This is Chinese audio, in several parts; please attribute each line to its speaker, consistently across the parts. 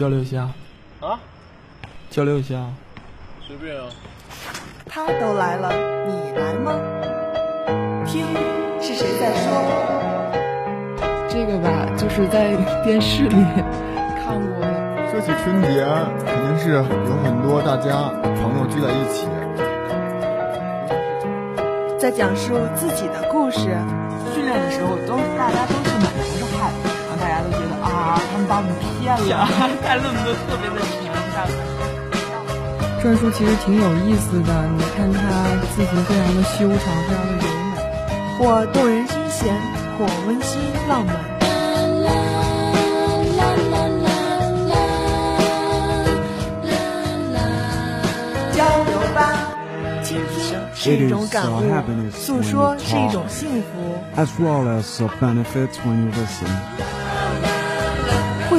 Speaker 1: 交流一下。
Speaker 2: 啊？
Speaker 1: 交流一下。
Speaker 2: 随便啊。
Speaker 3: 他都来了，你来吗？听，是谁在说？
Speaker 4: 这个吧，就是在电视里 看过的。
Speaker 5: 说起春节，肯定是有很多大家朋友聚在一起，
Speaker 3: 在讲述自己的故事。
Speaker 4: 训练的时候都大家都是满头是汗，然后大家都觉得啊，他们把我们骗了，看论文都特别的沉。篆书其实挺有意思的，你看它字形非常的修长，非常的柔美，
Speaker 3: 或动人心弦，或温馨浪漫。交流吧，是一种感悟，诉说是一种幸福。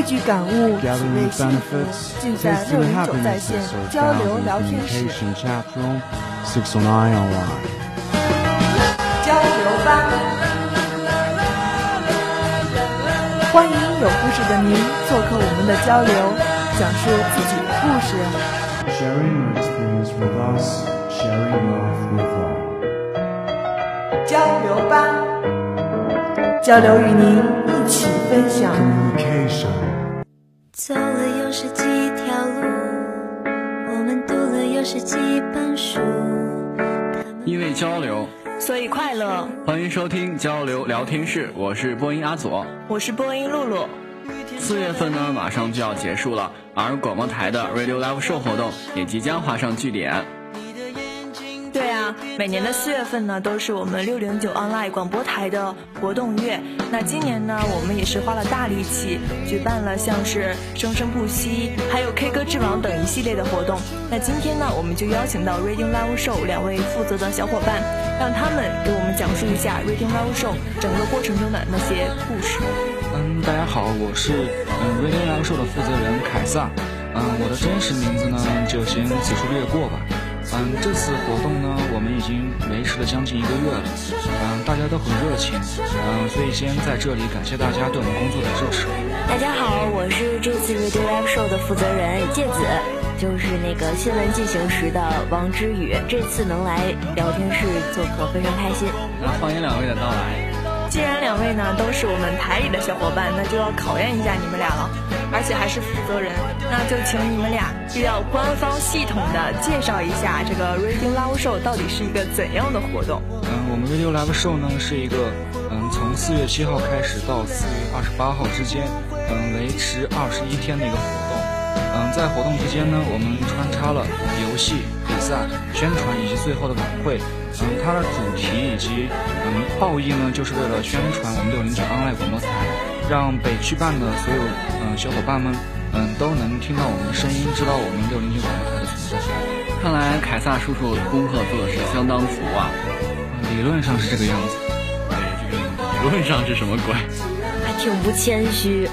Speaker 3: 一句感悟只
Speaker 6: 为
Speaker 3: 幸福尽在六零九在线交流聊天室。交流吧欢迎有故事的您做客我们的交流讲述自己的故事。
Speaker 6: Sharing your experience with us sharing love with
Speaker 3: 交流吧交流与您一起分享。
Speaker 7: 走了又是几条路，我们读了又是几本书。
Speaker 8: 因为交流，
Speaker 9: 所以快乐。
Speaker 8: 欢迎收听交流聊天室，我是播音阿左，
Speaker 9: 我是播音露露。
Speaker 8: 四月份呢，马上就要结束了，而广播台的 Radio Live Show 活动也即将画上句点。
Speaker 9: 每年的四月份呢，都是我们六零九 online 广播台的活动月。那今年呢，我们也是花了大力气，举办了像是生生不息，还有 K 歌之王等一系列的活动。那今天呢，我们就邀请到 Reading Live Show 两位负责的小伙伴，让他们给我们讲述一下 Reading Live Show 整个过程中的那些故事。
Speaker 10: 嗯，大家好，我是嗯 Reading Live Show 的负责人凯撒。嗯，我的真实名字呢，就先此处略过吧。嗯，这次活动呢，我们已经维持了将近一个月了。嗯，大家都很热情。嗯，所以先在这里感谢大家对我们工作的支持。
Speaker 7: 大家好，我是这次 Radio Live Show 的负责人芥子，就是那个新闻进行时的王之宇。这次能来聊天室做客，非常开心。
Speaker 8: 那欢迎两位的到来。
Speaker 9: 既然两位呢都是我们台里的小伙伴，那就要考验一下你们俩了，而且还是负责人，那就请你们俩又要官方系统的介绍一下这个 Radio Love Show 到底是一个怎样的活动。
Speaker 10: 嗯，我们 Radio Love Show 呢是一个嗯从四月七号开始到四月二十八号之间，嗯维持二十一天的一个活动。嗯，在活动期间呢，我们穿插了游戏、比赛、宣传以及最后的晚会。嗯，它的主题以及嗯报义呢，就是为了宣传我们六零九 online 广播台，让北区办的所有嗯小伙伴们嗯都能听到我们的声音，知道我们六零九广播台的存在。
Speaker 8: 看来凯撒叔叔功课做的是相当足啊，
Speaker 10: 理论上是这个样子。
Speaker 8: 对，这个理论上是什么鬼？
Speaker 7: 还挺不谦虚。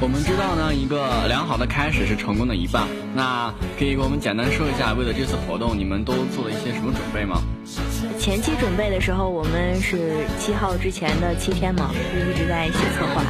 Speaker 8: 我们知道呢，一个良好的开始是成功的一半。那可以给我们简单说一下，为了这次活动，你们都做了一些什么准备吗？
Speaker 7: 前期准备的时候，我们是七号之前的七天嘛，就一直在写策划，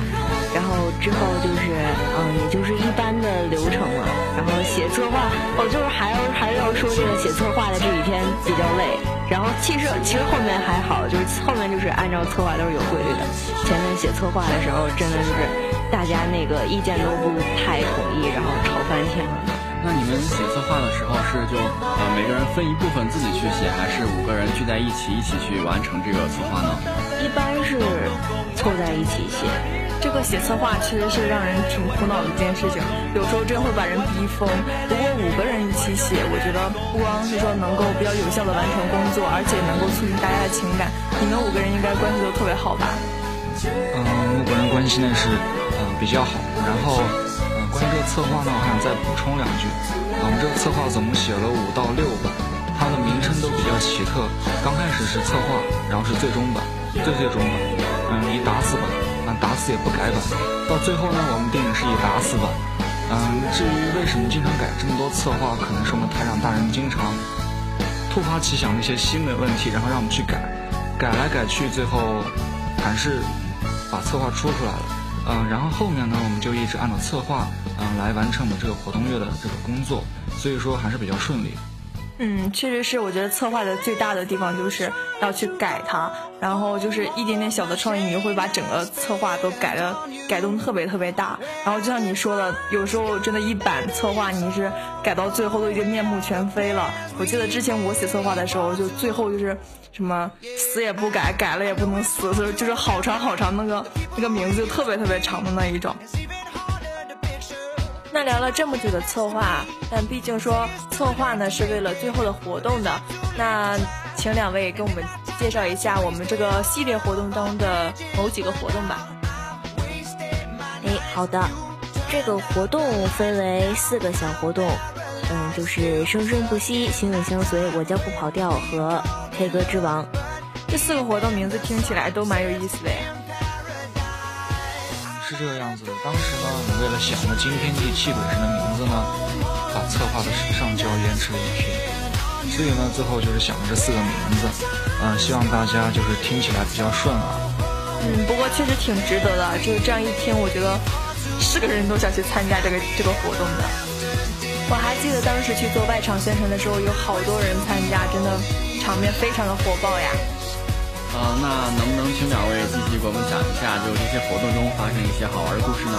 Speaker 7: 然后之后就是嗯，也就是一般的流程了。然后写策划，哦，就是还要还要说这个写策划的这几天比较累。然后其实其实后面还好，就是后面就是按照策划都是有规律的。前面写策划的时候，真的就是大家那个意见都不太统一，然后吵翻天了。
Speaker 8: 那你们写策划的时候是就呃每个人分一部分自己去写，还是五个人聚在一起一起去完成这个策划呢？
Speaker 7: 一般是凑在一起写。
Speaker 9: 这个写策划其实是让人挺苦恼的一件事情，有时候真会把人逼疯。不过五个人一起写，我觉得不光是说能够比较有效的完成工作，而且能够促进大家的情感。你们五个人应该关系都特别好吧？
Speaker 10: 嗯，五个人关系呢是嗯比较好。然后嗯，关于这个策划呢，我想再补充两句。我们这个策划总共写了五到六版，它的名称都比较奇特。刚开始是策划，然后是最终版、最最终版，嗯，以打死版。啊，打死也不改版，到最后呢，我们定的是以打死版。嗯，至于为什么经常改这么多策划，可能是我们台长大人经常突发奇想的一些新的问题，然后让我们去改，改来改去，最后还是把策划出出来了。嗯，然后后面呢，我们就一直按照策划，嗯，来完成我们这个活动月的这个工作，所以说还是比较顺利。
Speaker 9: 嗯，确实是，我觉得策划的最大的地方就是要去改它，然后就是一点点小的创意，你就会把整个策划都改的改动特别特别大。然后就像你说的，有时候真的一版策划你是改到最后都已经面目全非了。我记得之前我写策划的时候，就最后就是什么死也不改，改了也不能死，就是就是好长好长那个那个名字就特别特别长的那一种。那聊了这么久的策划，但毕竟说策划呢是为了最后的活动的，那请两位给我们介绍一下我们这个系列活动中的某几个活动吧。
Speaker 7: 哎，好的，这个活动分为四个小活动，嗯，就是生生不息、心影相随、我叫不跑调和 K 歌之王。
Speaker 9: 这四个活动名字听起来都蛮有意思的呀。
Speaker 10: 是这个样子的。当时呢，我为了想着惊天地泣鬼神的名字呢，把策划的上交延迟了一天。所以呢，最后就是想了这四个名字，嗯，希望大家就是听起来比较顺耳。
Speaker 9: 嗯，不过确实挺值得的。就是这样一听，我觉得是个人都想去参加这个这个活动的。我还记得当时去做外场宣传的时候，有好多人参加，真的场面非常的火爆呀。
Speaker 8: 呃，那能不能请两位继续给我们讲一下，就这些活动中发生一些好玩的故事呢？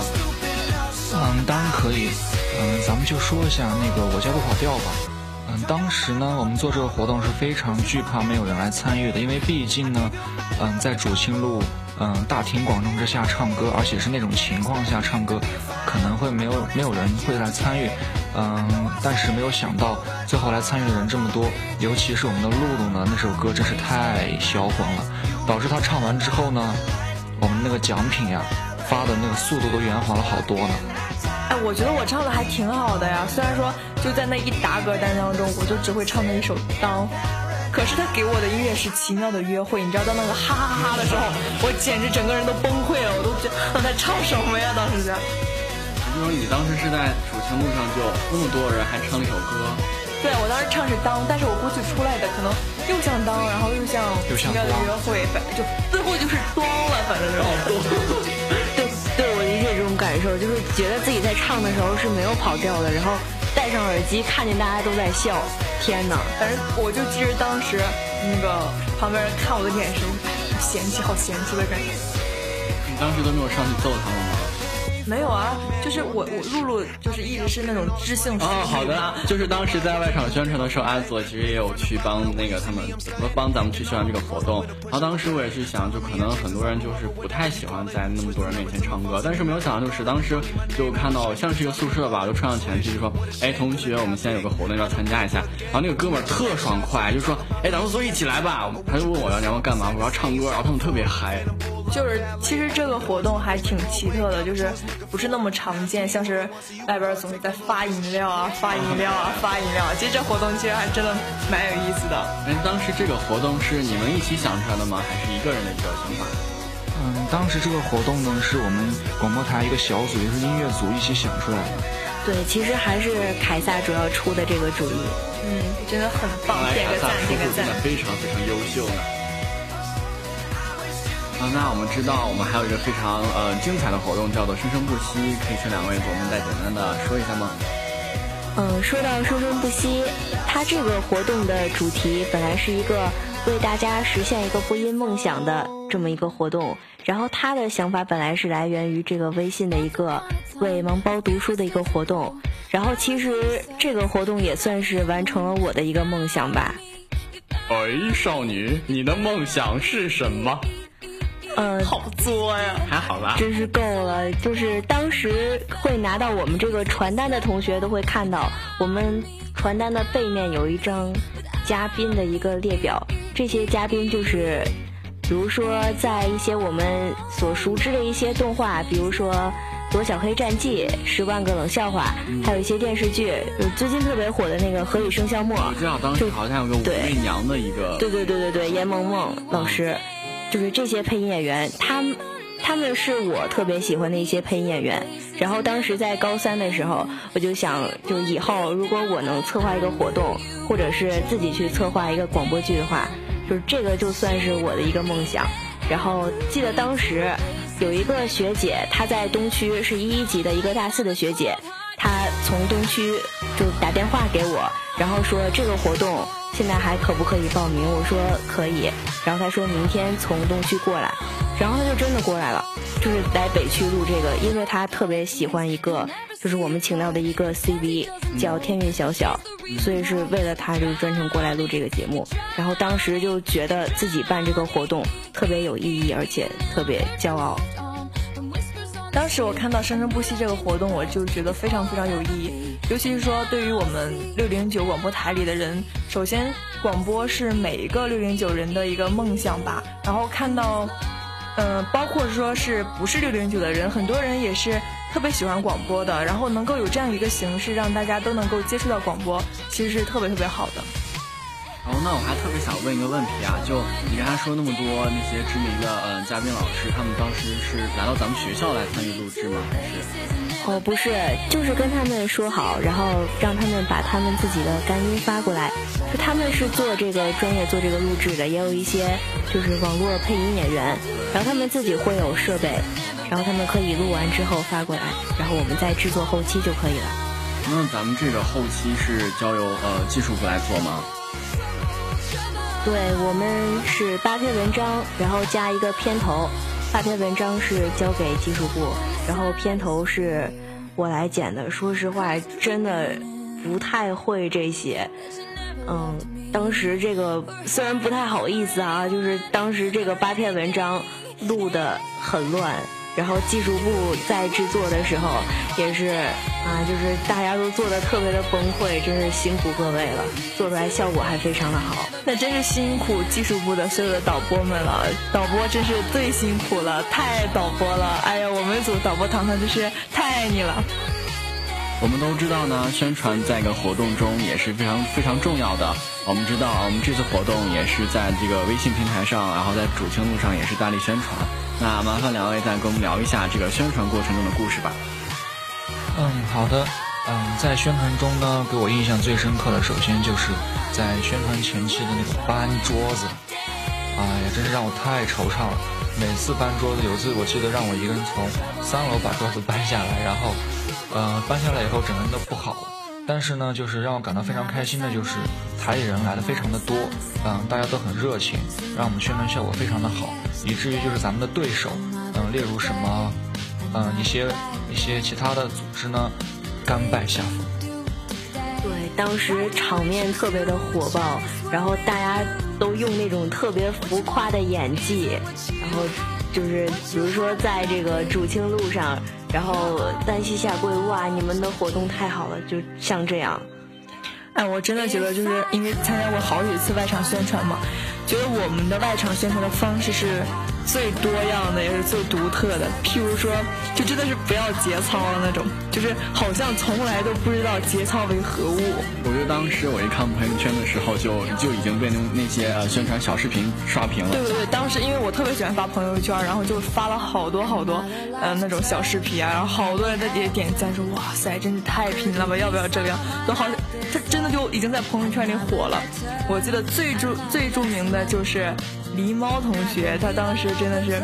Speaker 10: 嗯，当然可以。嗯，咱们就说一下那个我家不跑调吧。嗯，当时呢，我们做这个活动是非常惧怕没有人来参与的，因为毕竟呢，嗯，在主清路。嗯，大庭广众之下唱歌，而且是那种情况下唱歌，可能会没有没有人会来参与。嗯，但是没有想到最后来参与的人这么多，尤其是我们的露露呢，那首歌真是太销魂了，导致他唱完之后呢，我们那个奖品呀发的那个速度都圆滑了好多呢。
Speaker 9: 哎，我觉得我唱的还挺好的呀，虽然说就在那一打歌单当中，我就只会唱那一首当。可是他给我的音乐是奇妙的约会，你知道在那个哈哈哈的时候，我简直整个人都崩溃了，我都觉得他在唱什么呀？当时是。
Speaker 8: 就说你当时是在主情路上就那么多人还唱了一首歌。
Speaker 9: 对，我当时唱是当，但是我估计出来的可能又像当，然后又像奇妙的约会，反正就最后就是装了，反正就是。
Speaker 7: 对，对我理解这种感受，就是觉得自己在唱的时候是没有跑调的，然后。戴上耳机，看见大家都在笑，天哪！
Speaker 9: 反正我就记着当时那个旁边人看我的眼神，嫌弃，好嫌弃的感觉。
Speaker 8: 你当时都没有上去揍他们吗？
Speaker 9: 没有啊，就是我我露露就是一直是那种知性。
Speaker 8: 哦，好的，就是当时在外场宣传的时候，阿佐其实也有去帮那个他们，帮咱们去宣传这个活动。然后当时我也是想，就可能很多人就是不太喜欢在那么多人面前唱歌，但是没有想到就是当时就看到像是一个宿舍吧，就冲上前去就说，哎，同学，我们现在有个活动要参加一下。然后那个哥们儿特爽快，就说，哎，咱们所以一起来吧。他就问我要你要干嘛，我要唱歌，然后他们特别嗨。
Speaker 9: 就是其实这个活动还挺奇特的，就是不是那么常见，像是外边总是在发饮料啊、发饮料啊、发饮料。其实这活动其实还真的蛮有意思的。
Speaker 8: 哎，当时这个活动是你们一起想出来的吗？还是一个人的一个想法？
Speaker 10: 嗯，当时这个活动呢是我们广播台一个小组，就是音乐组一起想出来的。
Speaker 7: 对，其实还是凯撒主要出的这个主意。
Speaker 9: 嗯，真的很棒，点个赞，点个赞。
Speaker 8: 非常非常优秀呢。啊，那我们知道，我们还有一个非常呃精彩的活动，叫做“生生不息”，可以请两位给我们再简单的说一下吗？
Speaker 7: 嗯，说到“生生不息”，它这个活动的主题本来是一个为大家实现一个播音梦想的这么一个活动，然后他的想法本来是来源于这个微信的一个为盲包读书的一个活动，然后其实这个活动也算是完成了我的一个梦想吧。
Speaker 8: 哎，少女，你的梦想是什么？
Speaker 7: 嗯，
Speaker 9: 好作呀，
Speaker 8: 还好吧，
Speaker 7: 真是够了。就是当时会拿到我们这个传单的同学都会看到，我们传单的背面有一张嘉宾的一个列表。这些嘉宾就是，比如说在一些我们所熟知的一些动画，比如说《躲小黑战记》《十万个冷笑话》，还有一些电视剧，最近特别火的那个《何以笙箫默》。
Speaker 8: 我知道当时好像有个武媚娘的一个。
Speaker 7: 对对对对对，严萌萌老师。就是这些配音演员，他们他们是我特别喜欢的一些配音演员。然后当时在高三的时候，我就想，就以后如果我能策划一个活动，或者是自己去策划一个广播剧的话，就是这个就算是我的一个梦想。然后记得当时有一个学姐，她在东区是一一级的一个大四的学姐，她从东区就打电话给我，然后说这个活动现在还可不可以报名？我说可以，然后他说明天从东区过来，然后他就真的过来了，就是来北区录这个，因为他特别喜欢一个，就是我们请到的一个 CV 叫天韵小小，所以是为了他就是专程过来录这个节目，然后当时就觉得自己办这个活动特别有意义，而且特别骄傲。
Speaker 9: 当时我看到生生不息这个活动，我就觉得非常非常有意义。尤其是说，对于我们六零九广播台里的人，首先广播是每一个六零九人的一个梦想吧。然后看到，嗯，包括说是不是六零九的人，很多人也是特别喜欢广播的。然后能够有这样一个形式，让大家都能够接触到广播，其实是特别特别好的。
Speaker 8: 哦，那我还特别想问一个问题啊，就你刚才说那么多那些知名的嗯嘉宾老师，他们当时是来到咱们学校来参与录制吗？还是？
Speaker 7: 哦，不是，就是跟他们说好，然后让他们把他们自己的干音发过来。就他们是做这个专业做这个录制的，也有一些就是网络配音演员，然后他们自己会有设备，然后他们可以录完之后发过来，然后我们再制作后期就可以了。
Speaker 8: 那咱们这个后期是交由呃技术部来做吗？
Speaker 7: 对我们是八篇文章，然后加一个片头。八篇文章是交给技术部，然后片头是我来剪的。说实话，真的不太会这些。嗯，当时这个虽然不太好意思啊，就是当时这个八篇文章录的很乱。然后技术部在制作的时候也是啊，就是大家都做的特别的崩溃，真是辛苦各位了，做出来效果还非常的好。
Speaker 9: 那真是辛苦技术部的所有的导播们了，导播真是最辛苦了，太爱导播了。哎呀，我们组导播糖糖真是太爱你了。
Speaker 8: 我们都知道呢，宣传在一个活动中也是非常非常重要的。我们知道，我们这次活动也是在这个微信平台上，然后在主青路上也是大力宣传。那麻烦两位再跟我们聊一下这个宣传过程中的故事吧。
Speaker 10: 嗯，好的。嗯，在宣传中呢，给我印象最深刻的，首先就是在宣传前期的那个搬桌子，哎呀，真是让我太惆怅了。每次搬桌子，有一次我记得让我一个人从三楼把桌子搬下来，然后，呃，搬下来以后整个人都不好了。但是呢，就是让我感到非常开心的，就是台里人来的非常的多，嗯，大家都很热情，让我们宣传效果非常的好，以至于就是咱们的对手，嗯，例如什么，嗯，一些一些其他的组织呢，甘拜下风。
Speaker 7: 对，当时场面特别的火爆，然后大家都用那种特别浮夸的演技，然后就是比如说在这个主清路上。然后单膝下跪，哇！你们的活动太好了，就像这样。
Speaker 9: 哎，我真的觉得，就是因为参加过好几次外场宣传嘛，觉得我们的外场宣传的方式是。最多样的也是最独特的，譬如说，就真的是不要节操的那种，就是好像从来都不知道节操为何物。
Speaker 8: 我觉得当时我一看朋友圈的时候，就就已经被那那些呃宣传小视频刷屏了。
Speaker 9: 对对对，当时因为我特别喜欢发朋友圈，然后就发了好多好多呃那种小视频啊，然后好多人在底下点赞说哇塞，真是太拼了吧，要不要这样？都好，他真的就已经在朋友圈里火了。我记得最著最著名的就是。狸猫同学，他当时真的是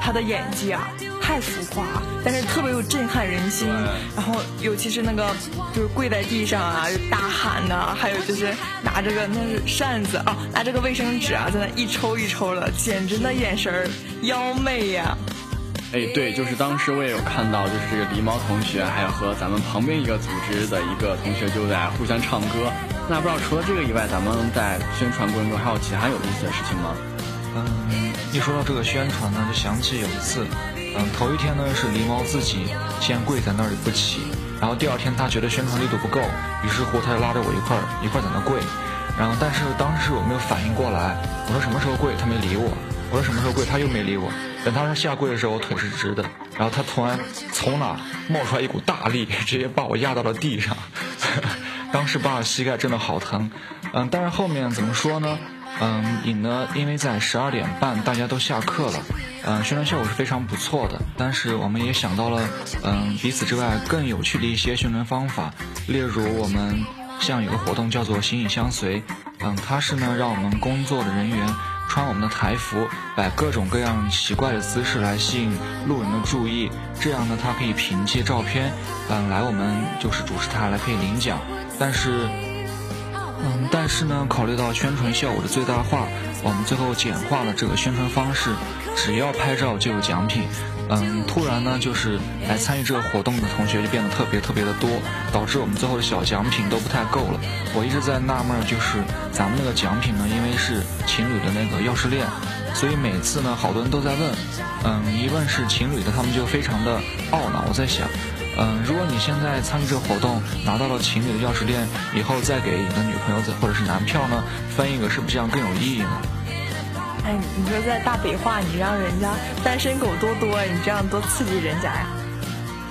Speaker 9: 他的演技啊，太浮夸，但是特别有震撼人心。然后尤其是那个就是跪在地上啊，大喊呐，还有就是拿着个那是扇子啊，拿着个卫生纸啊，在那一抽一抽的，简直那眼神儿妖媚呀！
Speaker 8: 哎，对，就是当时我也有看到，就是这个狸猫同学，还有和咱们旁边一个组织的一个同学就在互相唱歌。那不知道除了这个以外，咱们在宣传过程中还有其他有意思的事情吗？
Speaker 10: 嗯，一说到这个宣传呢，就想起有一次，嗯，头一天呢是狸猫自己先跪在那里不起，然后第二天他觉得宣传力度不够，于是乎他就拉着我一块儿一块儿在那跪，然后但是当时我没有反应过来，我说什么时候跪，他没理我，我说什么时候跪，他又没理我，等他说下跪的时候，我腿是直的，然后他突然从哪冒出来一股大力，直接把我压到了地上。当时把我膝盖真的好疼，嗯，但是后面怎么说呢？嗯，影呢，因为在十二点半大家都下课了，嗯，宣传效果是非常不错的。但是我们也想到了，嗯，彼此之外更有趣的一些宣传方法，例如我们像有个活动叫做“形影相随”，嗯，它是呢让我们工作的人员穿我们的台服，摆各种各样奇怪的姿势来吸引路人的注意，这样呢，他可以凭借照片，嗯，来我们就是主持台来可以领奖。但是，嗯，但是呢，考虑到宣传效果的最大化，我们最后简化了这个宣传方式，只要拍照就有奖品。嗯，突然呢，就是来参与这个活动的同学就变得特别特别的多，导致我们最后的小奖品都不太够了。我一直在纳闷，就是咱们那个奖品呢，因为是情侣的那个钥匙链，所以每次呢，好多人都在问，嗯，一问是情侣的，他们就非常的懊恼。我在想，嗯，如果你现在参与这个活动，拿到了情侣的钥匙链，以后再给你的女朋友或者是男票呢，分一个，是不是这样更有意义呢？
Speaker 9: 哎，你说在大北话，你让人家单身狗多多，你这样多刺激人家呀！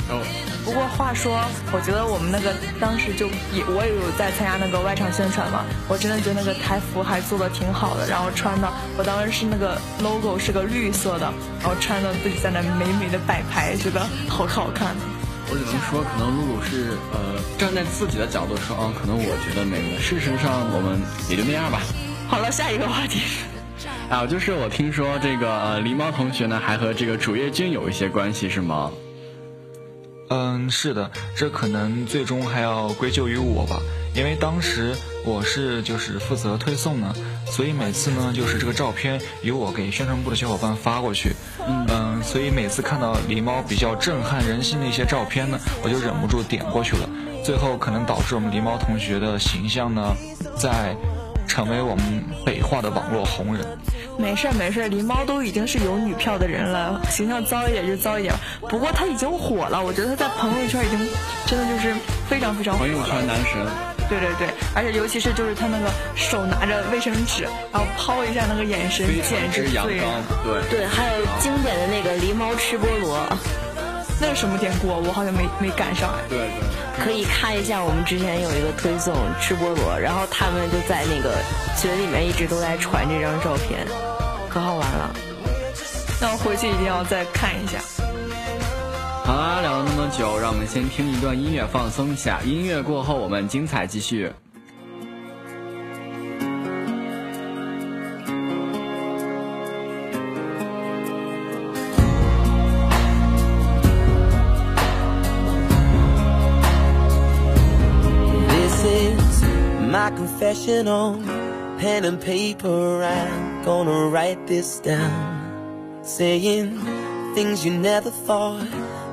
Speaker 8: 哦。
Speaker 9: 不过话说，我觉得我们那个当时就也我也有在参加那个外场宣传嘛，我真的觉得那个台服还做的挺好的，然后穿的，我当时是那个 logo 是个绿色的，然后穿的自己在那美美的摆拍，觉得好好看。
Speaker 8: 我只能说，可能露露是呃站在自己的角度说，啊，可能我觉得美。事实上，我们也就那样吧。
Speaker 9: 好了，下一个话题。
Speaker 8: 啊，就是我听说这个呃，狸猫同学呢，还和这个主页君有一些关系，是吗？
Speaker 10: 嗯，是的，这可能最终还要归咎于我吧，因为当时我是就是负责推送呢，所以每次呢，就是这个照片由我给宣传部的小伙伴发过去，嗯，所以每次看到狸猫比较震撼人心的一些照片呢，我就忍不住点过去了，最后可能导致我们狸猫同学的形象呢，在。成为我们北化的网络红人，
Speaker 9: 没事没事，狸猫都已经是有女票的人了，形象糟一点就糟一点。不过他已经火了，我觉得他在朋友圈已经真的就是非常非常火了
Speaker 8: 朋友圈男神，
Speaker 9: 对对对，而且尤其是就是他那个手拿着卫生纸，然后抛一下那个眼神，简直
Speaker 8: 阳刚。对
Speaker 7: 对，还有经典的那个狸猫吃菠萝。
Speaker 9: 那是什么典故？我好像没没赶上哎。
Speaker 8: 对
Speaker 7: 对，可以看一下我们之前有一个推送吃菠萝，然后他们就在那个群里面一直都在传这张照片，可好玩了。
Speaker 9: 那我回去一定要再看一下。
Speaker 8: 好啦，聊了那么久，让我们先听一段音乐放松一下。音乐过后，我们精彩继续。
Speaker 2: confessional, pen and paper, I'm gonna write this down. Saying things you never thought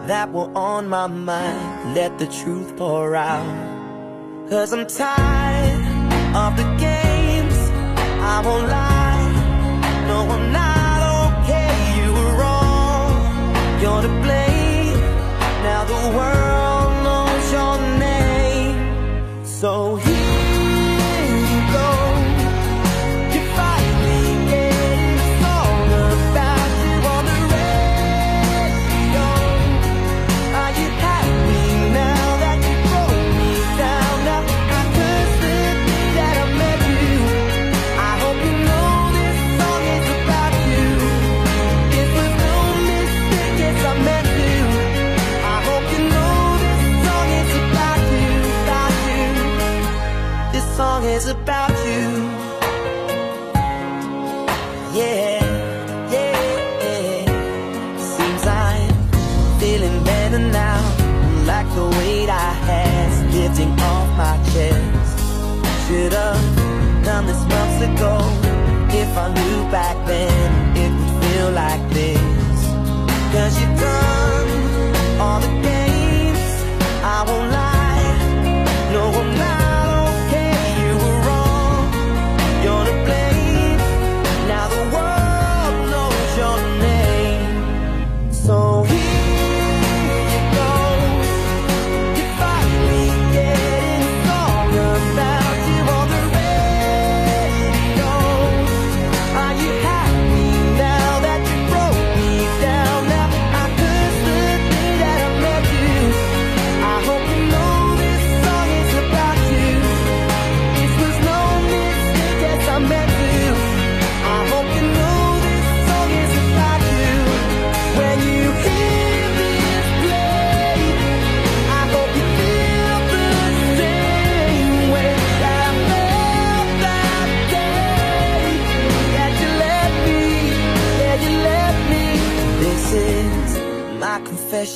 Speaker 2: that were on my mind. Let the truth pour out. Cause I'm tired of the games. I won't lie. No, I'm not okay. You were wrong. You're to this months ago. If I knew back then, it would feel like this.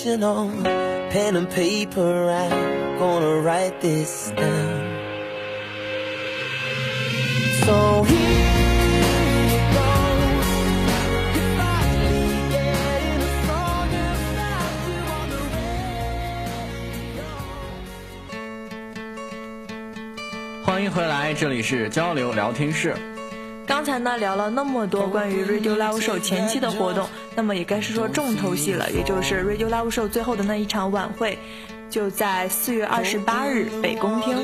Speaker 2: Confessional. Pen and paper, I'm gonna write this down. So here it goes. If I begin in a song about you on the radio.
Speaker 8: 欢迎回来，这里是交流聊天室。
Speaker 9: 刚才呢聊了那么多关于 Radio Live Show 前期的活动，那么也该是说重头戏了，也就是 Radio Live Show 最后的那一场晚会，就在四月二十八日北宫厅。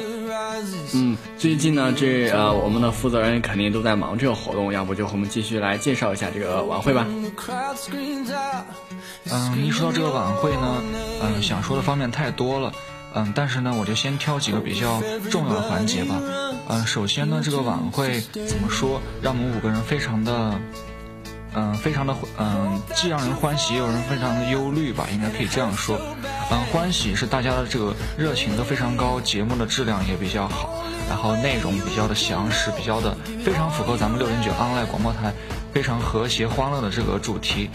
Speaker 8: 嗯，最近呢，这呃我们的负责人肯定都在忙这个活动，要不就我们继续来介绍一下这个晚会吧。
Speaker 10: 嗯，一说到这个晚会呢，嗯，想说的方面太多了。嗯，但是呢，我就先挑几个比较重要的环节吧。嗯，首先呢，这个晚会怎么说，让我们五个人非常的，嗯，非常的，嗯，既让人欢喜，也有人非常的忧虑吧，应该可以这样说。嗯，欢喜是大家的这个热情都非常高，节目的质量也比较好，然后内容比较的详实，比较的非常符合咱们六零九 online 广播台非常和谐欢乐的这个主题。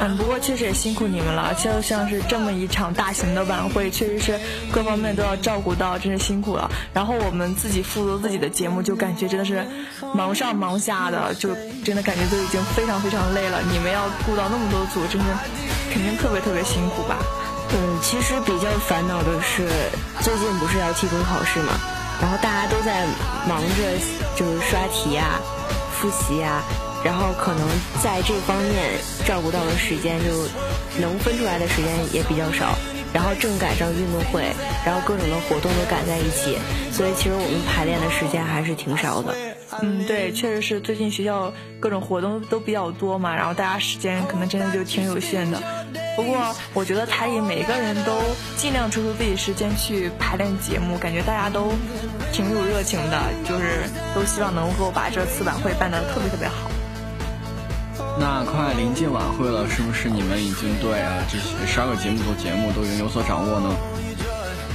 Speaker 9: 嗯，不过确实也辛苦你们了，就像是这么一场大型的晚会，确实是各方面都要照顾到，真是辛苦了。然后我们自己负责自己的节目，就感觉真的是忙上忙下的，就真的感觉都已经非常非常累了。你们要顾到那么多组，真是肯定特别特别辛苦吧？
Speaker 7: 嗯，其实比较烦恼的是，最近不是要期中考试嘛，然后大家都在忙着就是刷题啊、复习啊。然后可能在这方面照顾到的时间就能分出来的时间也比较少，然后正赶上运动会，然后各种的活动都赶在一起，所以其实我们排练的时间还是挺少的。
Speaker 9: 嗯，对，确实是最近学校各种活动都比较多嘛，然后大家时间可能真的就挺有限的。不过我觉得台里每个人都尽量抽出自己时间去排练节目，感觉大家都挺有热情的，就是都希望能够把这次晚会办得特别特别好。
Speaker 8: 那快临近晚会了，是不是你们已经对啊这些十二个节目组节目都已经有所掌握呢？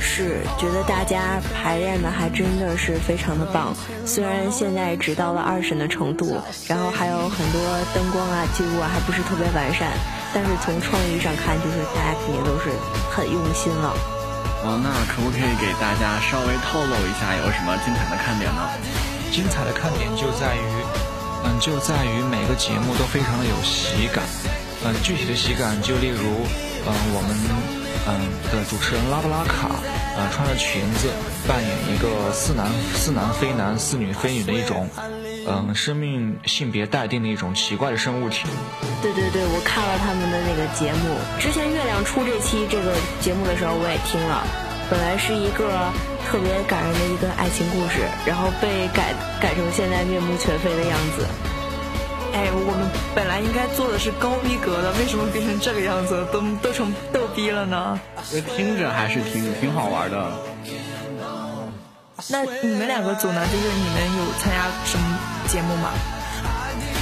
Speaker 7: 是，觉得大家排练的还真的是非常的棒。虽然现在只到了二审的程度，然后还有很多灯光啊、记录啊还不是特别完善，但是从创意上看，就是大家肯定都是很用心了。
Speaker 8: 哦，那可不可以给大家稍微透露一下有什么精彩的看点呢？
Speaker 10: 精彩的看点就在于。嗯，就在于每个节目都非常的有喜感。嗯，具体的喜感就例如，嗯，我们嗯的主持人拉布拉卡，呃，穿着裙子扮演一个似男似男非男似女非女的一种，嗯，生命性别待定的一种奇怪的生物体。
Speaker 7: 对对对，我看了他们的那个节目，之前月亮出这期这个节目的时候我也听了，本来是一个。特别感人的一个爱情故事，然后被改改成现在面目全非的样子。
Speaker 9: 哎，我们本来应该做的是高逼格的，为什么变成这个样子，都都成逗逼了呢？
Speaker 8: 听着还是挺挺好玩的。
Speaker 9: 那你们两个组呢？就是你们有参加什么节目吗？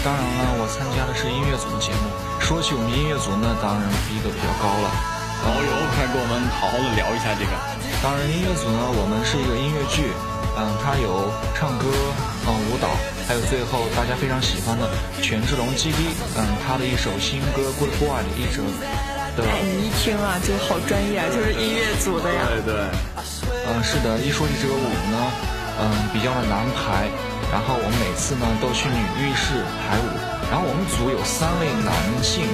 Speaker 10: 当然了，我参加的是音乐组的节目。说起我们音乐组，那当然逼格比较高了。
Speaker 8: 哦哟，快跟我们好好的聊一下这个。
Speaker 10: 当然，音乐组呢，我们是一个音乐剧，嗯，它有唱歌，嗯，舞蹈，还有最后大家非常喜欢的权志龙 G D，嗯，他的一首新歌《Good Boy》的一首。
Speaker 9: 哎，你一听啊，就好专业，啊，就是音乐组的呀。
Speaker 8: 对对。
Speaker 10: 嗯，是的，一说起这个舞呢，嗯，比较的难排，然后我们每次呢都去女浴室排舞，然后我们组有三位男性，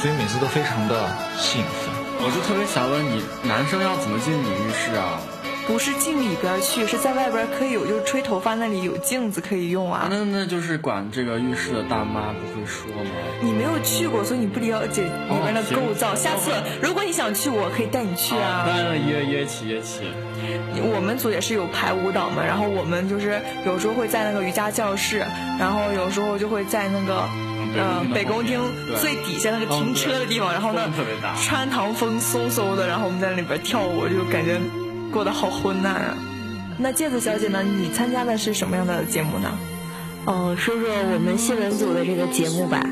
Speaker 10: 所以每次都非常的兴奋。
Speaker 8: 我就特别想问你，男生要怎么进女浴室啊？
Speaker 9: 不是进里边去，是在外边可以有，就是吹头发那里有镜子可以用啊。
Speaker 8: 那那就是管这个浴室的大妈不会说吗？
Speaker 9: 你没有去过，所以你不了解里面的构造。下次如果你想去，我可以带你去啊。
Speaker 8: 那约约起约起。
Speaker 9: 我们组也是有排舞蹈嘛，然后我们就是有时候会在那个瑜伽教室，然后有时候就会在那个。嗯，北宫厅最底下那个停车的地方，然后呢，穿堂风嗖嗖的，然后我们在里边跳舞，就感觉过得好昏暗啊。那芥子小姐呢？你参加的是什么样的节目呢？
Speaker 7: 哦，说说我们新闻组的这个节目吧。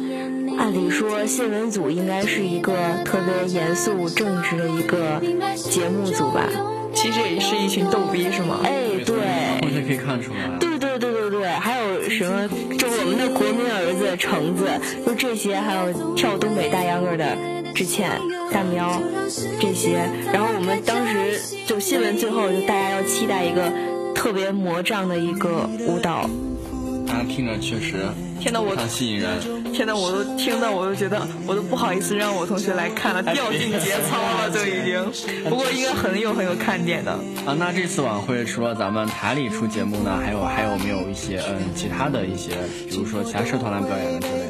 Speaker 7: 按理说，新闻组应该是一个特别严肃正直的一个节目组吧？
Speaker 9: 其实也是一群逗逼，是吗？
Speaker 7: 哎，对。
Speaker 8: 完全可以看出来。
Speaker 7: 对对对还有什么？就我们的国民儿子橙子，就这些，还有跳东北大秧歌的之前、大喵这些。然后我们当时就新闻最后就大家要期待一个特别魔障的一个舞蹈。
Speaker 8: 啊，听着确实
Speaker 9: 天呐，我
Speaker 8: 吸引人。
Speaker 9: 天呐，我都听到，我都觉得我都不好意思让我同学来看了，掉进节操了，都已经。不过应该很有很有看点的。
Speaker 8: 啊，那这次晚会除了咱们台里出节目呢，还有还有没有一些嗯其他的一些，比如说其他社团来表演的之类的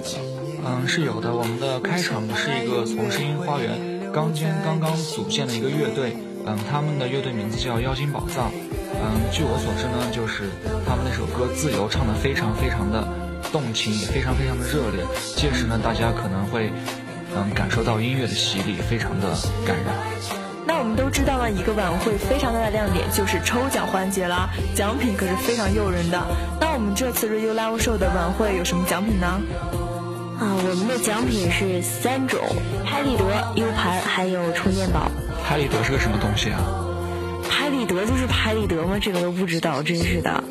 Speaker 8: 呢？
Speaker 10: 嗯，是有的。我们的开场是一个从声音花园刚间刚刚组建的一个乐队，嗯，他们的乐队名字叫妖精宝藏。嗯，据我所知呢，就是他们那首歌《自由》唱的非常非常的动情，也非常非常的热烈。届时呢，大家可能会嗯感受到音乐的洗礼，非常的感人。
Speaker 9: 那我们都知道了一个晚会非常大的亮点就是抽奖环节啦，奖品可是非常诱人的。那我们这次 Radio Live Show 的晚会有什么奖品呢？
Speaker 7: 啊，我们的奖品是三种：拍立得、U 盘还有充电宝。
Speaker 10: 拍立得是个什么东西啊？
Speaker 7: 拍立得就是拍立得吗？这个都不知道，真是的。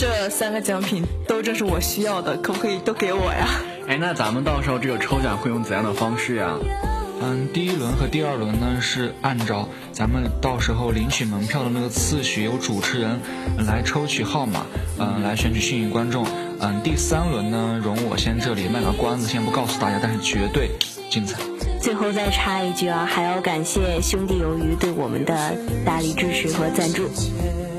Speaker 9: 这三个奖品都正是我需要的，可不可以都给我呀？
Speaker 8: 哎，那咱们到时候这个抽奖会用怎样的方式呀？
Speaker 10: 嗯，第一轮和第二轮呢是按照咱们到时候领取门票的那个次序，由主持人来抽取号码，嗯，来选取幸运观众。嗯，第三轮呢，容我先这里卖个关子，先不告诉大家，但是绝对精彩。
Speaker 7: 最后再插一句啊，还要感谢兄弟鱿鱼对我们的大力支持和赞助。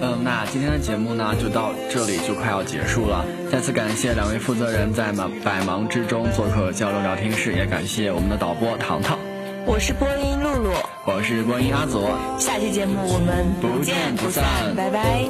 Speaker 8: 嗯，那今天的节目呢就到这里就快要结束了。再次感谢两位负责人在忙百忙之中做客交流聊天室，也感谢我们的导播糖糖。
Speaker 9: 我是播音露露，
Speaker 8: 我是播音阿左。
Speaker 9: 下期节目我们
Speaker 8: 不见不散，
Speaker 9: 拜拜。